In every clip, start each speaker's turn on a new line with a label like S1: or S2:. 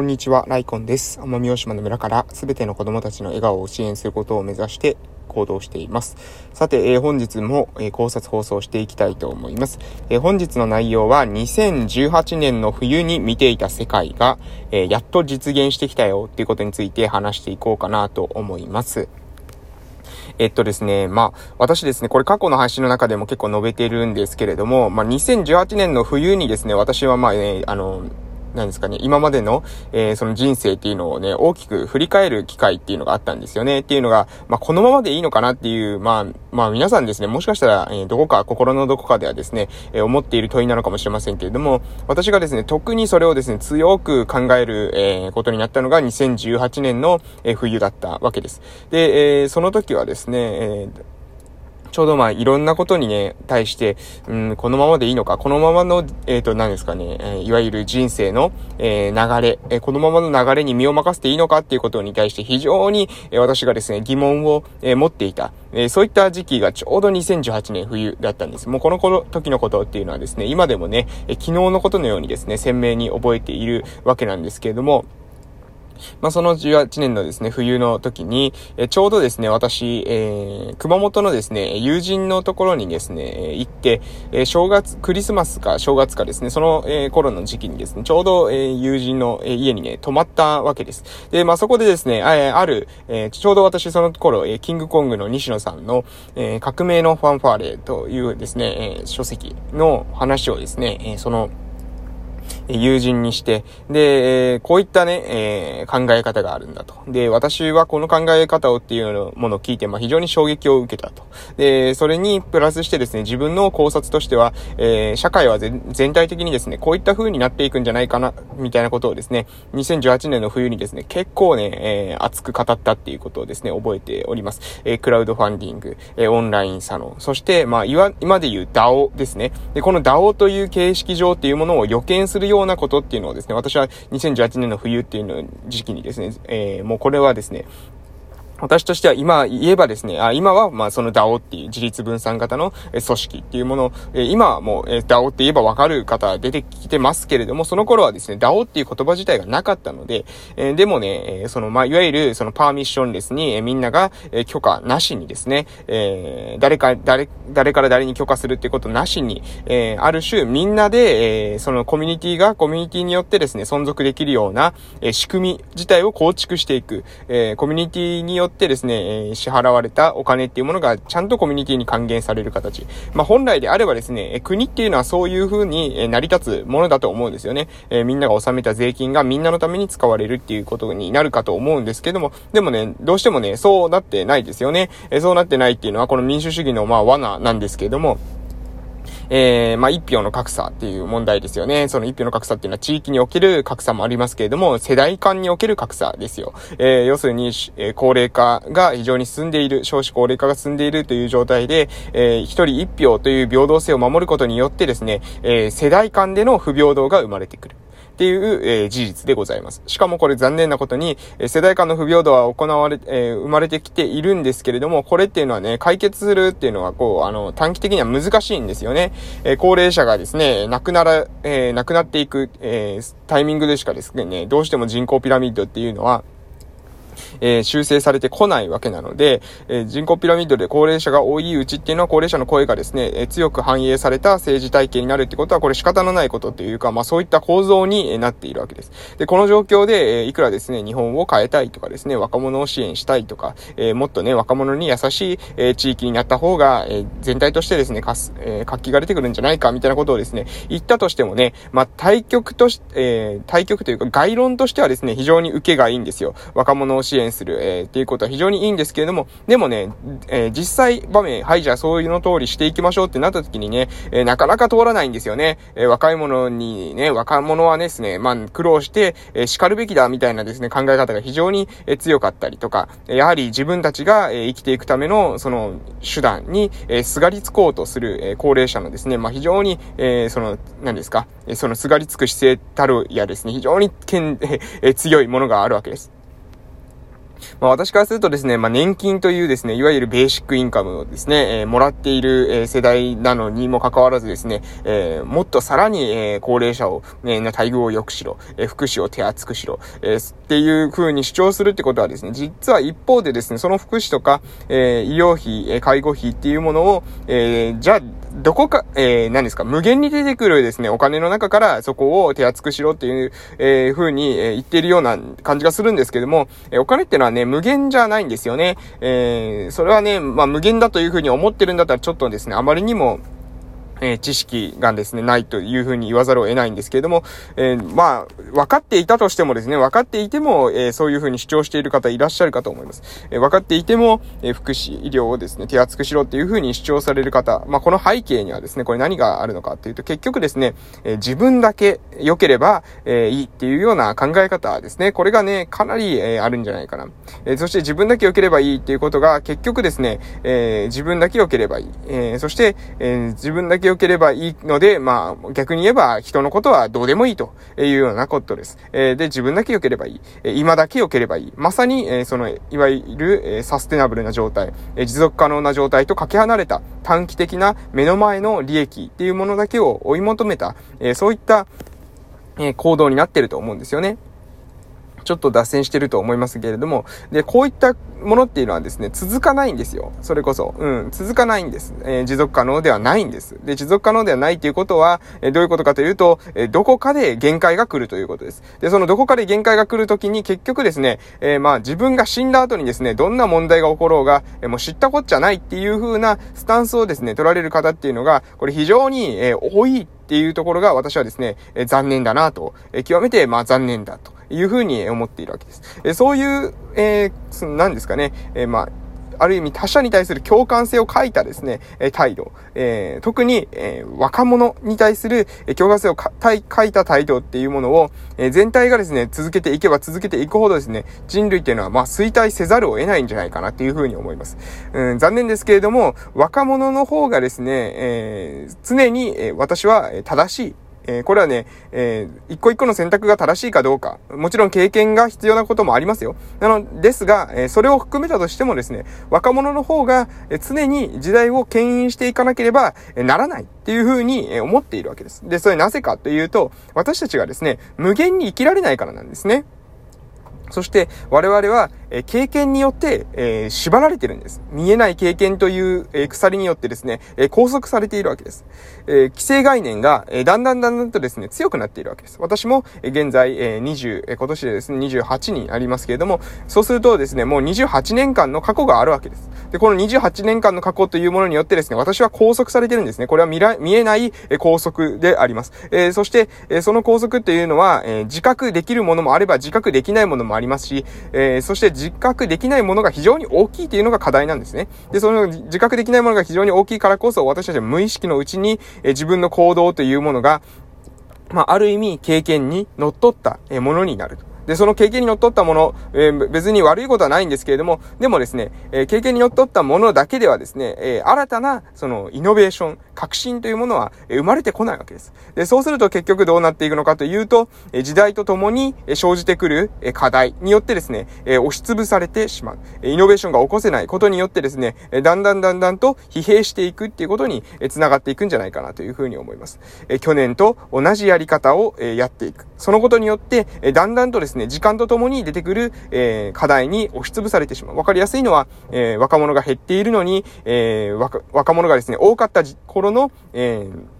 S1: こんにちは、ライコンです。奄美大島の村からすべての子供たちの笑顔を支援することを目指して行動しています。さて、えー、本日も、えー、考察放送していきたいと思います。えー、本日の内容は2018年の冬に見ていた世界が、えやっと実現してきたよっていうことについて話していこうかなと思います。えっとですね、まあ、私ですね、これ過去の配信の中でも結構述べてるんですけれども、まあ、2018年の冬にですね、私はまあ、ね、あの、なんですかね、今までの、えー、その人生っていうのをね、大きく振り返る機会っていうのがあったんですよね。っていうのが、まあ、このままでいいのかなっていう、まあ、まあ、皆さんですね、もしかしたら、えー、どこか、心のどこかではですね、えー、思っている問いなのかもしれませんけれども、私がですね、特にそれをですね、強く考える、えー、ことになったのが2018年の、えー、冬だったわけです。で、えー、その時はですね、えーちょうどまあいろんなことにね、対して、うん、このままでいいのか、このままの、えっ、ー、と、何ですかね、えー、いわゆる人生の、えー、流れ、えこのままの流れに身を任せていいのかっていうことに対して非常に、え私がですね、疑問を、え持っていた、えそういった時期がちょうど2018年冬だったんです。もうこの頃、時のことっていうのはですね、今でもね、え昨日のことのようにですね、鮮明に覚えているわけなんですけれども、まあ、その18年のですね、冬の時に、えちょうどですね、私、えー、熊本のですね、友人のところにですね、行って、え正月、クリスマスか正月かですね、その、え、頃の時期にですね、ちょうど、えー、友人の、え家にね、泊まったわけです。で、まあ、そこでですね、あある、えちょうど私その頃、えキングコングの西野さんの、え革命のファンファーレというですね、え書籍の話をですね、えその、友人にして、で、え、こういったね、えー、考え方があるんだと。で、私はこの考え方をっていうものを聞いて、まあ、非常に衝撃を受けたと。で、それにプラスしてですね、自分の考察としては、えー、社会は全体的にですね、こういった風になっていくんじゃないかな、みたいなことをですね、2018年の冬にですね、結構ね、えー、熱く語ったっていうことをですね、覚えております。え、クラウドファンディング、え、オンラインサロン、そして、まあ、今で言う DAO ですね。で、この DAO という形式上っていうものを予見するようなことっていうのをですね、私は2018年の冬っていうの時期にですね、えー、もうこれはですね、私としては今言えばですね、あ今はまあその DAO っていう自立分散型の組織っていうもの、今はもう DAO って言えばわかる方出てきてますけれども、その頃はですね、DAO っていう言葉自体がなかったので、えでもね、そのまあいわゆるそのパーミッションレスに、みんなが、許可なしにですね、え誰か、誰、誰から誰に許可するってことなしに、えある種みんなで、えそのコミュニティがコミュニティによってですね、存続できるような、え仕組み自体を構築していく、えコミュニティによってってですね、え支払われたお金っていうものがちゃんとコミュニティに還元される形。まあ、本来であればですね、国っていうのはそういう風に成り立つものだと思うんですよね。えー、みんなが納めた税金がみんなのために使われるっていうことになるかと思うんですけども、でもね、どうしてもね、そうなってないですよね。えー、そうなってないっていうのはこの民主主義のまあ罠なんですけども、えー、まあ、一票の格差っていう問題ですよね。その一票の格差っていうのは地域における格差もありますけれども、世代間における格差ですよ。えー、要するに、えー、高齢化が非常に進んでいる、少子高齢化が進んでいるという状態で、えー、一人一票という平等性を守ることによってですね、えー、世代間での不平等が生まれてくる。っていう、えー、事実でございます。しかもこれ残念なことに、え、世代間の不平等は行われ、えー、生まれてきているんですけれども、これっていうのはね、解決するっていうのは、こう、あの、短期的には難しいんですよね。え高齢者がですね、亡くなら、え亡くなっていく、えタイミングでしかですね、どうしても人口ピラミッドっていうのは、えー、修正されてこないわけなので、えー、人口ピラミッドで高齢者が多いうちっていうのは高齢者の声がですね、えー、強く反映された政治体系になるってことはこれ仕方のないことっていうか、まあそういった構造になっているわけです。で、この状況で、えいくらですね、日本を変えたいとかですね、若者を支援したいとか、えもっとね、若者に優しい、え地域になった方が、え全体としてですね、かす、え活気が出てくるんじゃないかみたいなことをですね、言ったとしてもね、まあ対局とし、え対局というか概論としてはですね、非常に受けがいいんですよ。若者を支援する、えー、っていうことは非常にいいんですけれども、でもね、えー、実際場面、はい、じゃあそういうの通りしていきましょうってなった時にね、えー、なかなか通らないんですよね。えー、若い者にね、若者はですね、まあ、苦労して、えー、叱るべきだみたいなですね、考え方が非常に、えー、強かったりとか、やはり自分たちが、えー、生きていくための、その、手段に、えー、すがりつこうとする、えー、高齢者のですね、まあ、非常に、えー、その、何ですか、えー、そのすがりつく姿勢たるやですね、非常に、けん、えー、強いものがあるわけです。まあ私からするとですね、まあ年金というですね、いわゆるベーシックインカムをですね、えー、もらっている、えー、世代なのにもかかわらずですね、えー、もっとさらに、えー、高齢者を、えー、待遇を良くしろ、えー、福祉を手厚くしろ、えー、っていう風に主張するってことはですね、実は一方でですね、その福祉とか、えー、医療費、え介護費っていうものを、えー、じゃあ、どこか、えー、何ですか、無限に出てくるですね、お金の中からそこを手厚くしろっていう、えー、風に、えー、言っているような感じがするんですけども、えー、お金ってのはね、無限じゃないんですよね。えー、それはね、まあ無限だという風に思ってるんだったらちょっとですね、あまりにも、え、知識がですね、ないというふうに言わざるを得ないんですけれども、えー、まあ、分かっていたとしてもですね、分かっていても、えー、そういうふうに主張している方いらっしゃるかと思います。え分かっていても、え福祉、医療をですね、手厚くしろっていうふうに主張される方、まあ、この背景にはですね、これ何があるのかっていうと、結局ですね、え自分だけ良ければ、えいいっていうような考え方ですね、これがね、かなり、えあるんじゃないかな。えそして自分だけ良ければいいっていうことが、結局ですね、え自分だけ良ければいい。えそして、え自分だけ良ければいいので、まあ、逆に言えば人のことはどうでもいいというようなことです。えー、で、自分だけ良ければいい。え、今だけ良ければいい。まさに、えー、その、いわゆる、えー、サステナブルな状態、えー、持続可能な状態とかけ離れた短期的な目の前の利益っていうものだけを追い求めた、えー、そういった、え、行動になってると思うんですよね。ちょっと脱線してると思いますけれども、で、こういったものっていうのはですね、続かないんですよ。それこそ。うん、続かないんです。えー、持続可能ではないんです。で、持続可能ではないということは、えー、どういうことかというと、えー、どこかで限界が来るということです。で、そのどこかで限界が来るときに結局ですね、えまあ自分が死んだ後にですね、どんな問題が起ころうが、えもう知ったこっちゃないっていう風なスタンスをですね、取られる方っていうのが、これ非常に、え多いっていうところが私はですね、え残念だなと、え極めてまあ残念だと。いうふうに思っているわけです。えそういう、えー、何ですかね、えー、まあ、ある意味他者に対する共感性を書いたですね、え態度、えー、特に、えー、若者に対する、共感性を書いた態度っていうものを、えー、全体がですね、続けていけば続けていくほどですね、人類っていうのはまあ衰退せざるを得ないんじゃないかなっていうふうに思います。うん、残念ですけれども、若者の方がですね、え常に、え私は正しい、えー、これはね、えー、一個一個の選択が正しいかどうか、もちろん経験が必要なこともありますよ。なのですが、えー、それを含めたとしてもですね、若者の方が、え常に時代を牽引していかなければ、えならないっていうふうに、え思っているわけです。で、それなぜかというと、私たちがですね、無限に生きられないからなんですね。そして我々は、え経験によって、え、縛られてるんです。見えない経験という、え、鎖によってですね、え、拘束されているわけです。えー、規制概念が、え、だんだんだんだんとですね、強くなっているわけです。私も、え、現在、え、20、え、今年でですね、28人ありますけれども、そうするとですね、もう28年間の過去があるわけです。で、この28年間の過去というものによってですね、私は拘束されてるんですね。これは見ら、見えない、拘束であります。えー、そして、えー、その拘束っていうのは、えー、自覚できるものもあれば自覚できないものもありますし、え、そして自覚できないものが非常に大きいというのが課題なんですね。で、その自覚できないものが非常に大きいからこそ、私たちは無意識のうちに、え、自分の行動というものが、まあ、ある意味経験に則っったものになると。で、その経験にのっったもの、えー、別に悪いことはないんですけれども、でもですね、えー、経験にのっったものだけではですね、えー、新たな、その、イノベーション、革新というものは、え生まれてこないわけです。で、そうすると結局どうなっていくのかというと、え時代とともに、え生じてくる、え課題によってですね、え押しつぶされてしまう。えイノベーションが起こせないことによってですね、えだんだんだんだんと疲弊していくっていうことに、え繋がっていくんじゃないかなというふうに思います。え去年と同じやり方を、えやっていく。そのことによって、えだんだんとですね、時間とともに出てくる、え課題に押しつぶされてしまう。わかりやすいのは、え若者が減っているのに、え若者がですね、多かった頃の、えー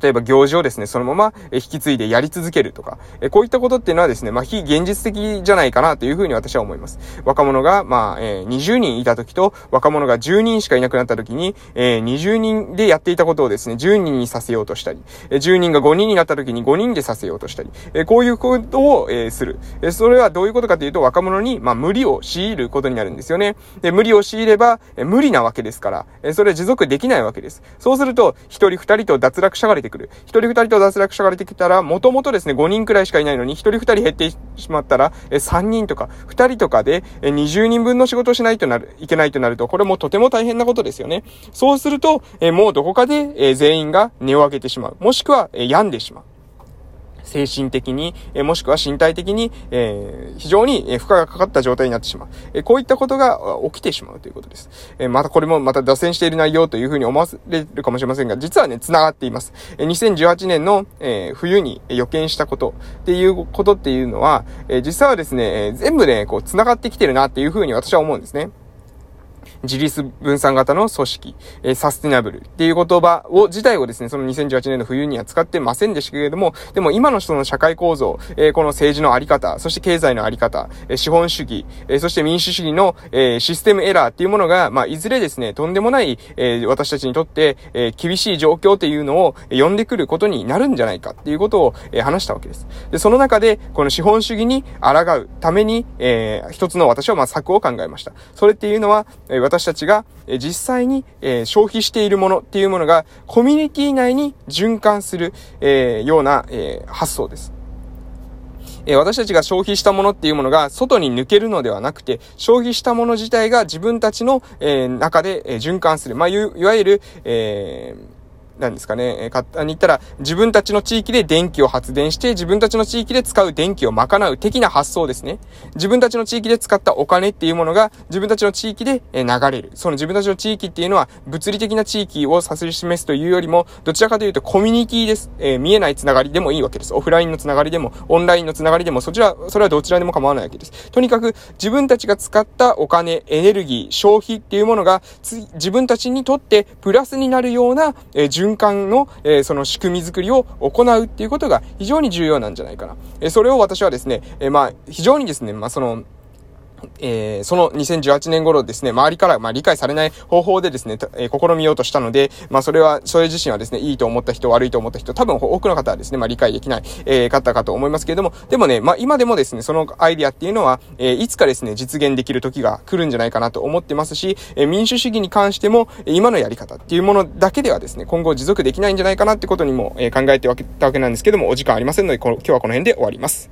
S1: 例えば行事をですね、そのまま引き継いでやり続けるとか、こういったことっていうのはですね、まあ非現実的じゃないかなというふうに私は思います。若者が、まあ、えー、20人いた時と、若者が10人しかいなくなった時に、えー、20人でやっていたことをですね、10人にさせようとしたり、10人が5人になった時に5人でさせようとしたり、えこういうことを、え、する。えそれはどういうことかというと、若者に、まあ、無理を強いることになるんですよね。で、無理を強いれば、え無理なわけですから、えそれは持続できないわけです。そうすると、1人2人と脱落者が出てくる。一人二人と脱落者が出てきたら、もともとですね、5人くらいしかいないのに、一人二人減ってしまったら、え3人とか、2人とかで、え20人分の仕事をしないとなる、いけないとなると、これもとても大変なことですよね。そうすると、えもうどこかで、え全員が根を上げてしまう。もしくは、え病んでしまう。精神的に、えもしくは身体的に、え、非常に負荷がかかった状態になってしまう。えこういったことが起きてしまうということです。えまたこれもまた脱線している内容というふうに思われるかもしれませんが、実はね、繋がっています。え2018年の、え冬に予見したことっていうことっていうのは、え実はですね、全部ね、こう繋がってきてるなっていうふうに私は思うんですね。自立分散型の組織、えー、サステナブルっていう言葉を、自体をですね、その2018年の冬には使ってませんでしたけれども、でも今の人の社会構造、えー、この政治のあり方、そして経済のあり方、えー、資本主義、えそして民主主義の、えシステムエラーっていうものが、まあ、いずれですね、とんでもない、え私たちにとって、え厳しい状況っていうのを呼んでくることになるんじゃないかっていうことを、え話したわけです。で、その中で、この資本主義に抗うために、え一つの私はまあ策を考えました。それっていうのは、え私たちが実際に消費しているものっていうものがコミュニティ内に循環するような発想です。私たちが消費したものっていうものが外に抜けるのではなくて、消費したもの自体が自分たちの中で循環する。まあ、いわゆる、えーなんですかね、え簡単に言ったら、自分たちの地域で電気を発電して、自分たちの地域で使う電気を賄う的な発想ですね。自分たちの地域で使ったお金っていうものが、自分たちの地域で流れる。その自分たちの地域っていうのは、物理的な地域を指し示すというよりも、どちらかというとコミュニティです。えー、見えないつながりでもいいわけです。オフラインのつながりでも、オンラインのつながりでも、そちら、それはどちらでも構わないわけです。とにかく、自分たちが使ったお金、エネルギー、消費っていうものが、自分たちにとってプラスになるような、えー、循環の、え、その仕組み作りを行うっていうことが非常に重要なんじゃないかな。え、それを私はですね、え、まあ、非常にですね、まあ、その、えー、その2018年頃ですね、周りから、まあ、理解されない方法でですね、えー、試みようとしたので、まあ、それは、それ自身はですね、いいと思った人、悪いと思った人、多分多くの方はですね、まあ、理解できない、えー、方かと思いますけれども、でもね、まあ、今でもですね、そのアイディアっていうのは、えー、いつかですね、実現できる時が来るんじゃないかなと思ってますし、えー、民主主義に関しても、今のやり方っていうものだけではですね、今後持続できないんじゃないかなってことにも、えー、考えてわけたわけなんですけども、お時間ありませんので、今日はこの辺で終わります。